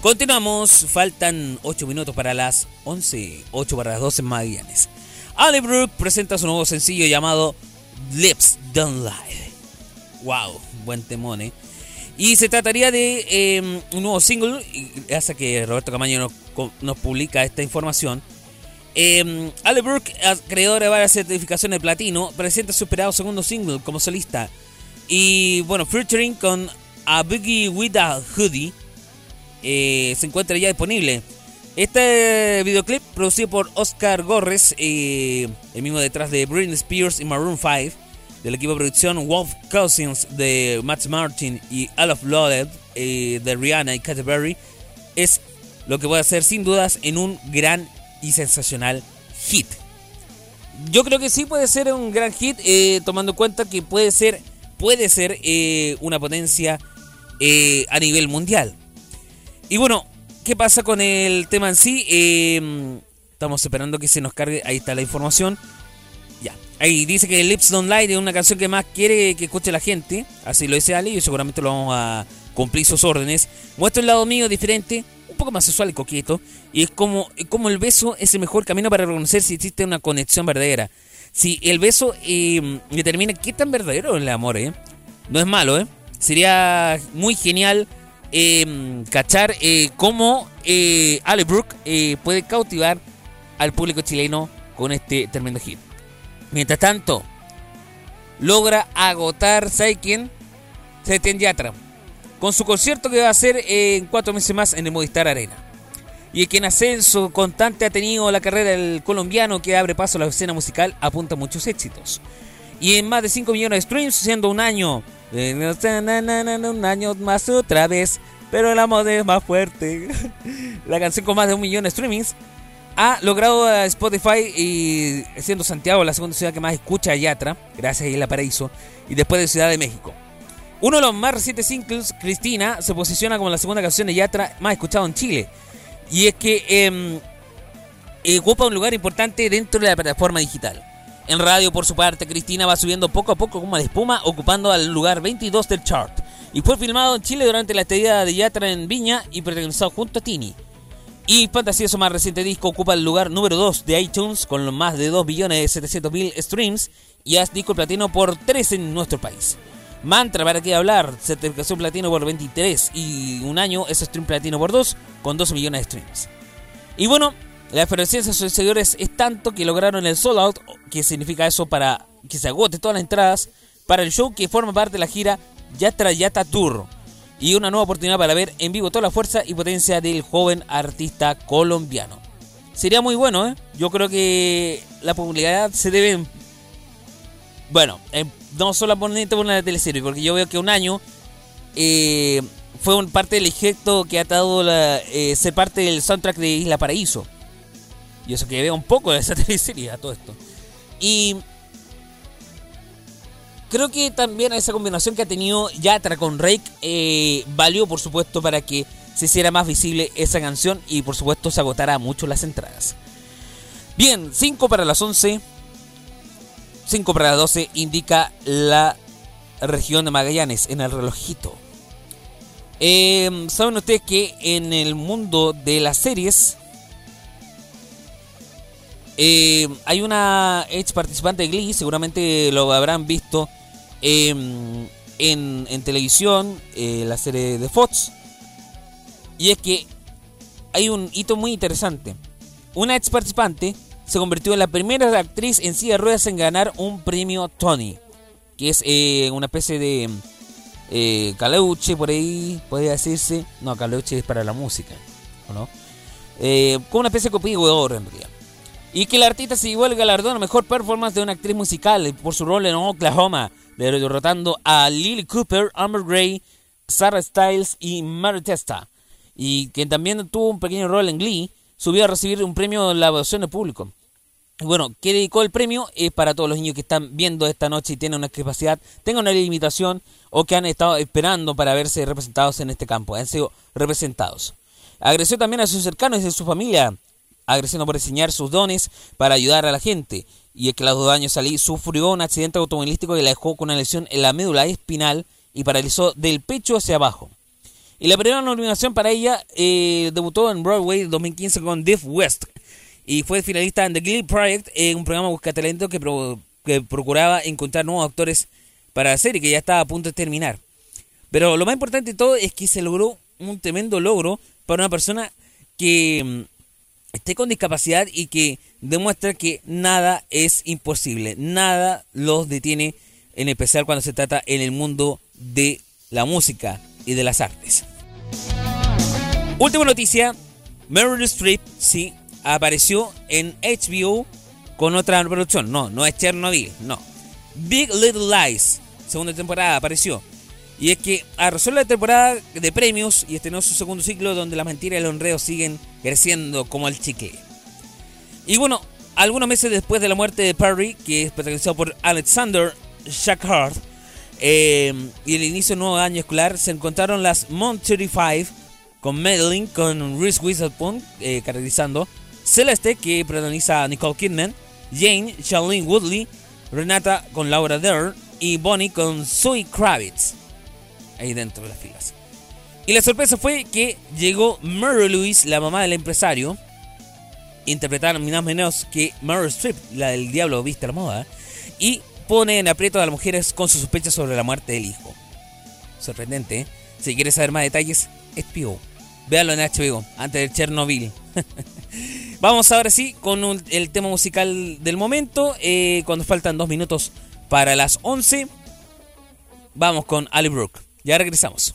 Continuamos, faltan 8 minutos para las 11, 8 para las 12 en Magallanes. Ali Brooke presenta su nuevo sencillo llamado Lips Don't Lie. Wow, buen temón, ¿eh? Y se trataría de eh, un nuevo single, hasta que Roberto Camaño nos, publica esta información. Eh, Ale Brooke, creadora de varias certificaciones de platino, presenta su esperado segundo single como solista. Y bueno, featuring con A Boogie With A Hoodie, eh, se encuentra ya disponible. Este videoclip, producido por Oscar Gorres, eh, el mismo detrás de Britney Spears y Maroon 5, del equipo de producción Wolf Cousins de Matt Martin y All of Loaded eh, de Rihanna y Katy Perry, es lo que puede hacer sin dudas en un gran y sensacional hit. Yo creo que sí puede ser un gran hit, eh, tomando en cuenta que puede ser, puede ser eh, una potencia a nivel mundial. Y bueno, ¿qué pasa con el tema en sí? Estamos esperando que se nos cargue. Ahí está la información. Ahí dice que Lips Don't Lie es una canción que más quiere que escuche la gente. Así lo dice Ali y seguramente lo vamos a cumplir sus órdenes. Muestra el lado mío diferente, un poco más sexual y coqueto. Y es como, como el beso es el mejor camino para reconocer si existe una conexión verdadera. Si el beso eh, determina qué tan verdadero es el amor, ¿eh? No es malo, ¿eh? Sería muy genial eh, cachar eh, cómo eh, Ale Brooke eh, puede cautivar al público chileno con este tremendo hit. Mientras tanto, logra agotar, ¿sabe quién? Sebastián Yatra, con su concierto que va a hacer en cuatro meses más en el Movistar Arena. Y es que en ascenso constante ha tenido la carrera del colombiano que abre paso a la escena musical, apunta muchos éxitos. Y en más de 5 millones de streams, siendo un año, eh, un año más otra vez, pero el amor es más fuerte. *laughs* la canción con más de un millón de streamings ha logrado a Spotify y siendo Santiago la segunda ciudad que más escucha a Yatra, gracias a Isla Paraíso, y después de Ciudad de México. Uno de los más recientes singles, Cristina, se posiciona como la segunda canción de Yatra más escuchada en Chile. Y es que em, eh, ocupa un lugar importante dentro de la plataforma digital. En radio, por su parte, Cristina va subiendo poco a poco como la espuma, ocupando el lugar 22 del chart. Y fue filmado en Chile durante la estadía de Yatra en Viña y protagonizado junto a Tini. Y Fantasía, su más reciente disco, ocupa el lugar número 2 de iTunes con más de 2.700.000 streams y es disco platino por 3 en nuestro país. Mantra, para qué hablar, certificación platino por 23 y un año es stream platino por 2 con 12 millones de streams. Y bueno, la efervescencia de sus seguidores es tanto que lograron el sold out, que significa eso para que se agote todas las entradas para el show que forma parte de la gira Yatra Yata Tour. Y una nueva oportunidad para ver en vivo toda la fuerza y potencia del joven artista colombiano. Sería muy bueno, ¿eh? Yo creo que la popularidad se debe... Bueno, eh, no solamente por una teleserie, porque yo veo que un año eh, fue parte del efecto que ha dado la, eh, ser parte del soundtrack de Isla Paraíso. Y eso que veo un poco de esa *laughs* teleserie a todo esto. Y creo que también esa combinación que ha tenido Yatra con Rake eh, valió, por supuesto, para que se hiciera más visible esa canción y, por supuesto, se agotara mucho las entradas. Bien, 5 para las 11. 5 para las 12 indica la región de Magallanes en el relojito. Eh, Saben ustedes que en el mundo de las series Eh, hay una ex participante de Glee, seguramente lo habrán visto eh, en, en televisión, eh, la serie de Fox. Y es que hay un hito muy interesante. Una ex participante se convirtió en la primera actriz en silla de ruedas en ganar un premio Tony, que es eh, una especie de eh, caleuche por ahí, podría decirse. No, caleuche es para la música, ¿o no? Eh, con una especie de copia de oro en realidad. Y que el artista se llevó el galardón a mejor performance de una actriz musical por su rol en Oklahoma, derrotando a Lily Cooper, Amber Gray, Sarah Styles y Mary Testa. Y que también tuvo un pequeño rol en Glee, subió a recibir un premio en la votación del público. Bueno, ¿qué dedicó el premio? Es para todos los niños que están viendo esta noche y tienen una discapacidad, tengan una limitación o que han estado esperando para verse representados en este campo. Han sido representados. Agradeció también a sus cercanos y a su familia, agradeciendo por enseñar sus dones para ayudar a la gente. Y los dos años salí, sufrió un accidente automovilístico que la dejó con una lesión en la médula espinal y paralizó del pecho hacia abajo. Y la primera nominación para ella eh, debutó en Broadway en 2015 con Diff West y fue finalista en The Glee Project, eh, un programa busca talento que, que procuraba encontrar nuevos actores para la serie que ya estaba a punto de terminar. Pero lo más importante de todo es que se logró un tremendo logro para una persona que mm, esté con discapacidad y que demuestra que nada es imposible, nada los detiene, en especial cuando se trata en el mundo de la música y de las artes. Última noticia, Meryl Streep, sí, apareció en HBO con otra producción. No, no es Chernobyl, no. Big Little Lies, segunda temporada, apareció. Y es que arrasó la temporada de premios y estrenó su segundo ciclo donde la mentira y el honreo siguen creciendo como el chicle. Y bueno, algunos meses después de la muerte de Perry, que es protagonizado por Alexander Shackhart, eh, y el inicio del nuevo año escolar, se encontraron las Mount 35 con Madeline, con Reese Witherspoon eh, caracterizando, Celeste, que protagoniza a Nicole Kidman, Jane, Charlene Woodley, Renata con Laura Dern y Bonnie con Zoe Kravitz. Ahí dentro de las filas. Y la sorpresa fue que llegó Mary Louise, la mamá del empresario, interpretar ni más menos que Meryl Streep, la del diablo vista la moda, y pone en aprieto a las mujeres con sus sospechas sobre la muerte del hijo. Sorprendente, ¿eh? Si quieres saber más detalles, es Pio. Véalo en HBO, antes del Chernobyl. *laughs* Vamos ahora sí con el tema musical del momento, eh, cuando faltan dos minutos para las 11. Vamos con Ali Brooke. Ya regresamos.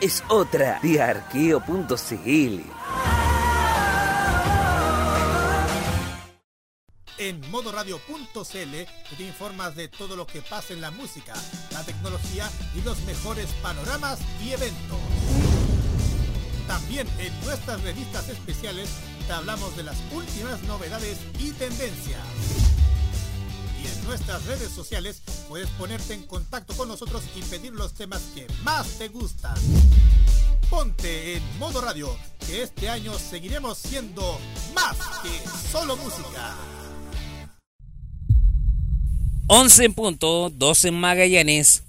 Es otra de arqueo.cl. En modoradio.cl te informas de todo lo que pasa en la música, la tecnología y los mejores panoramas y eventos. También en nuestras revistas especiales te hablamos de las últimas novedades y tendencias. Nuestras redes sociales puedes ponerte en contacto con nosotros y pedir los temas que más te gustan. Ponte en modo radio, que este año seguiremos siendo más que solo música. 11 en punto, 12 en Magallanes.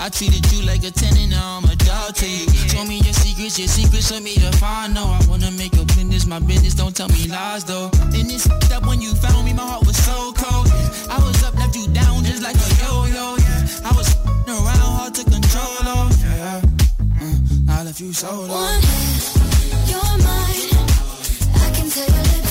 I treated you like a tenant, now I'm a dog to you. Show me your secrets, your secrets for me to find. No, I wanna make your business my business, don't tell me lies though. And it's up when you found me, my heart was so cold. I was up, left you down just like a yo-yo. I was around, hard to control. Oh, yeah. Mm, I left you so low. One you're mine. I can tell your lips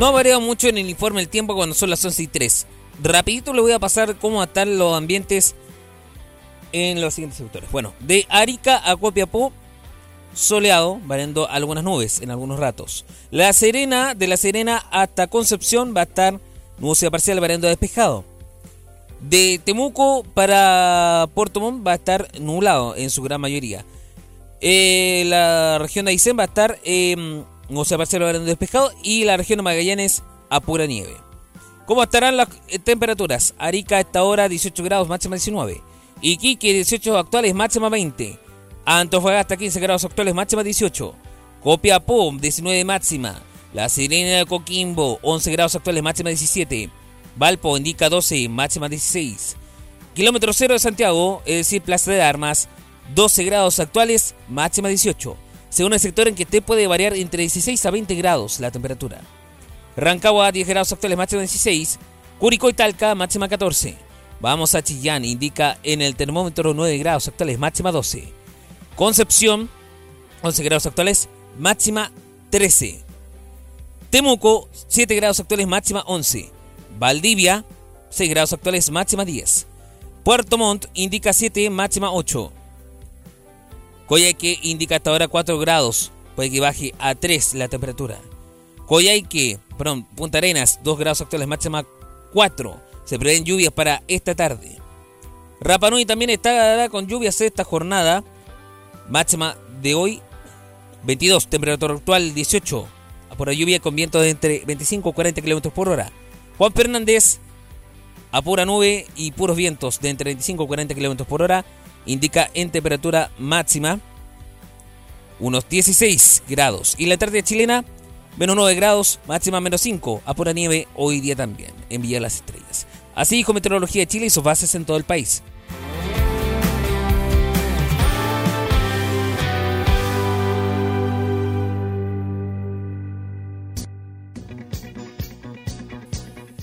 No ha variado mucho en el informe el tiempo cuando son las 11 y 3. Rapidito le voy a pasar cómo están los ambientes en los siguientes sectores. Bueno, de Arica a Copiapó, soleado, variando algunas nubes en algunos ratos. La Serena, de La Serena hasta Concepción va a estar nubosidad parcial, variando despejado. De Temuco para Puerto Montt va a estar nublado en su gran mayoría. Eh, la región de Aysén va a estar eh, nubosidad parcial, variando a despejado. Y la región de Magallanes a pura nieve. ¿Cómo estarán las eh, temperaturas? Arica a esta hora 18 grados, máxima 19. Iquique 18 actuales, máxima 20. Antofagasta 15 grados actuales, máxima 18. Copiapó 19 máxima. La Serena de Coquimbo 11 grados actuales, máxima 17. Valpo indica 12, máxima 16. Kilómetro cero de Santiago, es decir, Plaza de Armas, 12 grados actuales, máxima 18. Según el sector en que esté puede variar entre 16 a 20 grados la temperatura. Rancagua 10 grados actuales, máxima 16. Curicó y Talca, máxima 14. Vamos a Chillán, indica en el termómetro 9 grados actuales, máxima 12. Concepción, 11 grados actuales, máxima 13. Temuco, 7 grados actuales, máxima 11. Valdivia, 6 grados actuales, máxima 10. Puerto Montt indica 7, máxima 8. Coyhaique indica hasta ahora 4 grados, puede que baje a 3 la temperatura. Coyhaique, perdón, Punta Arenas, 2 grados actuales, máxima 4. Se prevén lluvias para esta tarde. Rapa Nui también está con lluvias esta jornada. Máxima de hoy 22, temperatura actual 18. A Por la lluvia con vientos de entre 25 y 40 kilómetros por hora. Juan Fernández, a pura nube y puros vientos de entre 25 y 40 kilómetros por hora, indica en temperatura máxima unos 16 grados. Y la tarde chilena, menos 9 grados, máxima menos 5, a pura nieve hoy día también, en Las Estrellas. Así dijo Meteorología de Chile y sus bases en todo el país.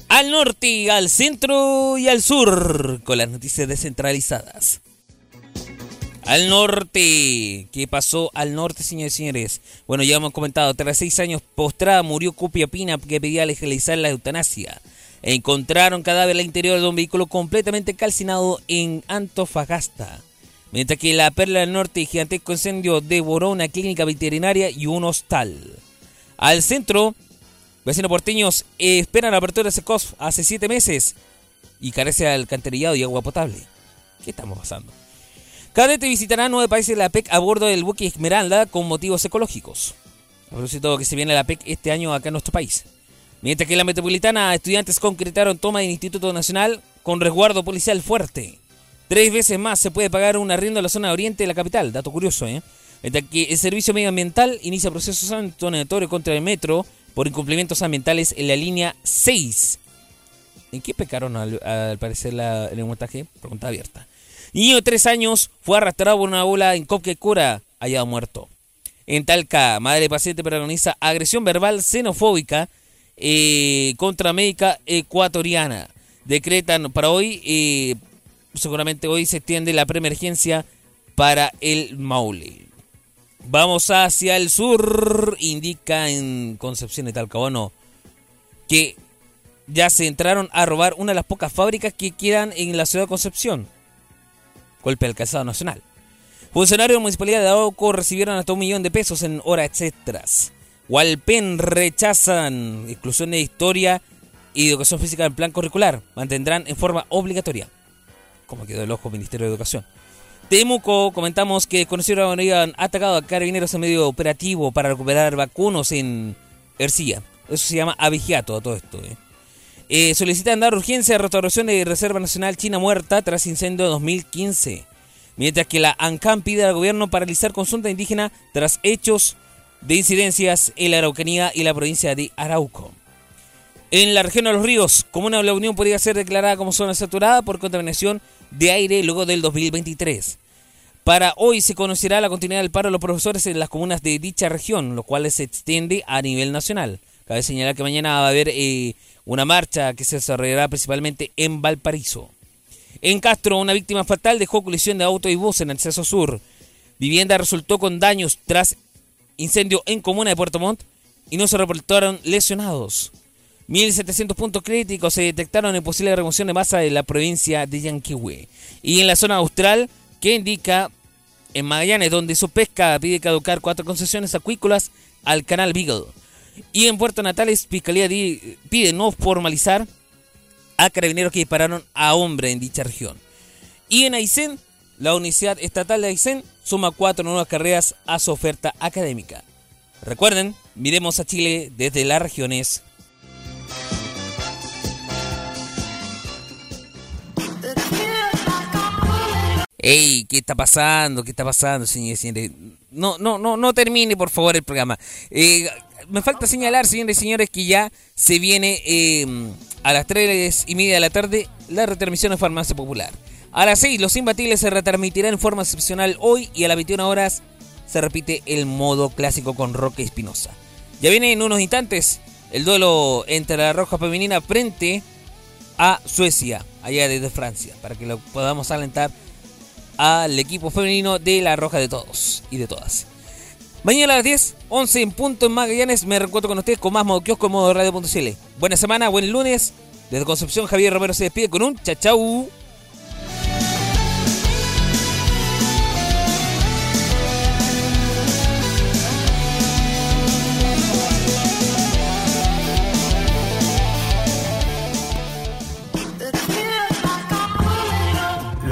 Al norte, al centro y al sur, con las noticias descentralizadas. Al norte. ¿Qué pasó al norte, señores y señores? Bueno, ya hemos comentado, tras seis años postrada murió Cupia Pina que pedía legalizar la eutanasia. Encontraron cadáver al interior de un vehículo completamente calcinado en Antofagasta. Mientras que la Perla del Norte, gigantesco incendio devoró una clínica veterinaria y un hostal. Al centro, vecinos porteños esperan la apertura de Secos hace siete meses y carece de alcantarillado y agua potable. ¿Qué estamos pasando? Cadete visitará nueve países de la PEC a bordo del buque Esmeralda con motivos ecológicos. A propósito que se viene la PEC este año acá en nuestro país. Mientras que en la metropolitana, estudiantes concretaron toma del Instituto Nacional con resguardo policial fuerte. Tres veces más se puede pagar un arriendo en la zona oriente de la capital. Dato curioso, ¿eh? Mientras que el Servicio Medioambial inicia proceso sancionatorio contra el metro por incumplimientos ambientales en la línea 6. ¿En qué pecaron al, parecer el montaje? Pregunta abierta. Niño de tres años fue arrastrado por una bola en Copquecura, hallado muerto. En Talca, madre paciente protagoniza agresión verbal xenofóbica eh, contra médica ecuatoriana. Decretan para hoy, eh, seguramente hoy se extiende la preemergencia para el Maule. Vamos hacia el sur, indica en Concepción de Talcahuano que ya se entraron a robar una de las pocas fábricas que quedan en la ciudad de Concepción. Golpe al calzado nacional. Funcionarios de la Municipalidad de Arauco recibieron hasta un millón de pesos en horas extras. Hualpén rechazan exclusión de historia y educación física en plan curricular. Mantendrán en forma obligatoria. Como quedó el ojo Ministerio de Educación. Temuco, comentamos que conocieron habían atacado a carabineros en medio operativo para recuperar vacunos en Ercilla. Eso se llama avigiato a todo esto. ¿eh? Eh, solicitan dar urgencia de restauración de Reserva Nacional China Muerta tras incendio de 2015. Mientras que la ANCAM pide al gobierno paralizar consulta indígena tras hechos de incidencias en la Araucanía y la provincia de Arauco. En la región de los ríos, Comuna de la Unión podría ser declarada como zona saturada por contaminación de aire luego del 2023. Para hoy se conocerá la continuidad del paro de los profesores en las comunas de dicha región, lo cual se extiende a nivel nacional. Cabe señalar que mañana va a haber eh, una marcha que se desarrollará principalmente en Valparaíso. En Castro, una víctima fatal dejó colisión de auto y bus en el acceso sur. Vivienda resultó con daños tras incendio en comuna de Puerto Montt y no se reportaron lesionados. 1.700 puntos críticos se detectaron en posible remoción de masa en la provincia de Yanquihue. Y en la zona austral, que indica en Magallanes, donde su pesca pide caducar cuatro concesiones acuícolas al canal Beagle. Y en Puerto Natales, Fiscalía pide no formalizar a carabineros que dispararon a hombre en dicha región. Y en Aysén, la Universidad Estatal de Aysén suma cuatro nuevas carreras a su oferta académica. Recuerden, miremos a Chile desde las regiones. Ey, ¿qué está pasando? ¿Qué está pasando, señores y señores? No, no, no, no termine, por favor, el programa. Eh, me falta señalar, señores y señores, que ya se viene eh, a las 3 y media de la tarde la retransmisión de Farmacia Popular. A las 6, los imbatibles se retransmitirá en forma excepcional hoy y a las 21 horas se repite el modo clásico con Roque Espinosa. Ya viene en unos instantes el duelo entre la Roja Femenina frente a Suecia, allá desde Francia, para que lo podamos alentar al equipo femenino de la Roja de todos y de todas. Mañana a las 10, 11 en punto en Magallanes, me reencuentro con ustedes con más modo kiosco en modo radio.cl. Buena semana, buen lunes. Desde Concepción, Javier Romero se despide con un chau